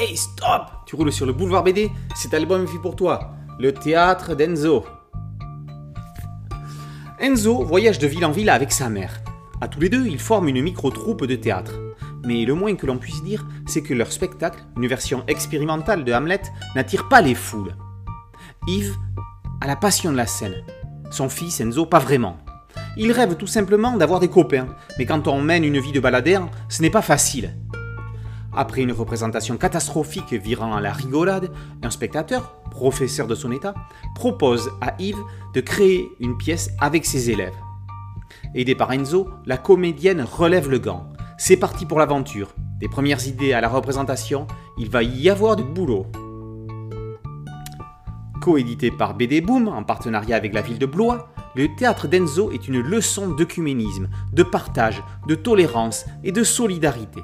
Hey, stop Tu roules sur le boulevard BD Cet album est fait pour toi. Le théâtre d'Enzo. Enzo voyage de ville en ville avec sa mère. À tous les deux, ils forment une micro-troupe de théâtre. Mais le moins que l'on puisse dire, c'est que leur spectacle, une version expérimentale de Hamlet, n'attire pas les foules. Yves a la passion de la scène. Son fils, Enzo, pas vraiment. Il rêve tout simplement d'avoir des copains, mais quand on mène une vie de baladère, ce n'est pas facile. Après une représentation catastrophique virant à la rigolade, un spectateur, professeur de son état, propose à Yves de créer une pièce avec ses élèves. Aidé par Enzo, la comédienne relève le gant. C'est parti pour l'aventure. Des premières idées à la représentation, il va y avoir du boulot. Coédité par BD Boom en partenariat avec la ville de Blois, le théâtre d'Enzo est une leçon d'œcuménisme, de partage, de tolérance et de solidarité.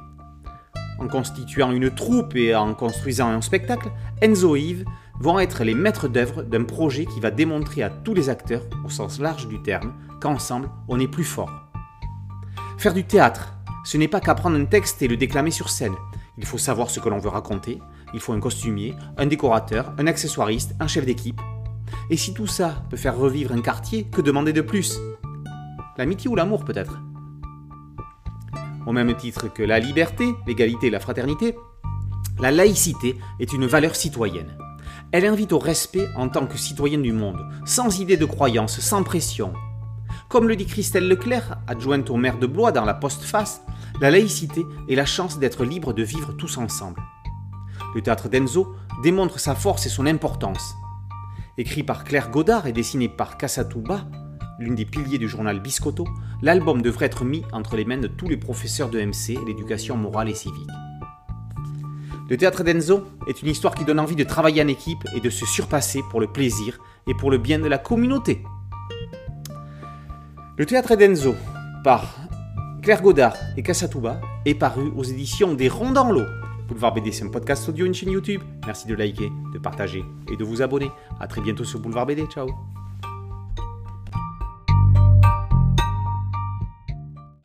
En constituant une troupe et en construisant un spectacle, Enzo et Yves vont être les maîtres d'œuvre d'un projet qui va démontrer à tous les acteurs, au sens large du terme, qu'ensemble, on est plus fort. Faire du théâtre, ce n'est pas qu'apprendre un texte et le déclamer sur scène. Il faut savoir ce que l'on veut raconter, il faut un costumier, un décorateur, un accessoiriste, un chef d'équipe. Et si tout ça peut faire revivre un quartier, que demander de plus? L'amitié ou l'amour peut-être? Au même titre que la liberté, l'égalité et la fraternité, la laïcité est une valeur citoyenne. Elle invite au respect en tant que citoyenne du monde, sans idée de croyance, sans pression. Comme le dit Christelle Leclerc, adjointe au maire de Blois dans la postface, la laïcité est la chance d'être libre de vivre tous ensemble. Le théâtre d'Enzo démontre sa force et son importance. Écrit par Claire Godard et dessiné par Kassatouba, l'une des piliers du journal Biscotto, l'album devrait être mis entre les mains de tous les professeurs de MC, l'éducation morale et civique. Le théâtre d'Enzo est une histoire qui donne envie de travailler en équipe et de se surpasser pour le plaisir et pour le bien de la communauté. Le théâtre d'Enzo, par Claire Godard et Kassatouba, est paru aux éditions des Ronds dans l'eau. Boulevard BD, c'est un podcast audio, une chaîne YouTube. Merci de liker, de partager et de vous abonner. A très bientôt sur Boulevard BD. Ciao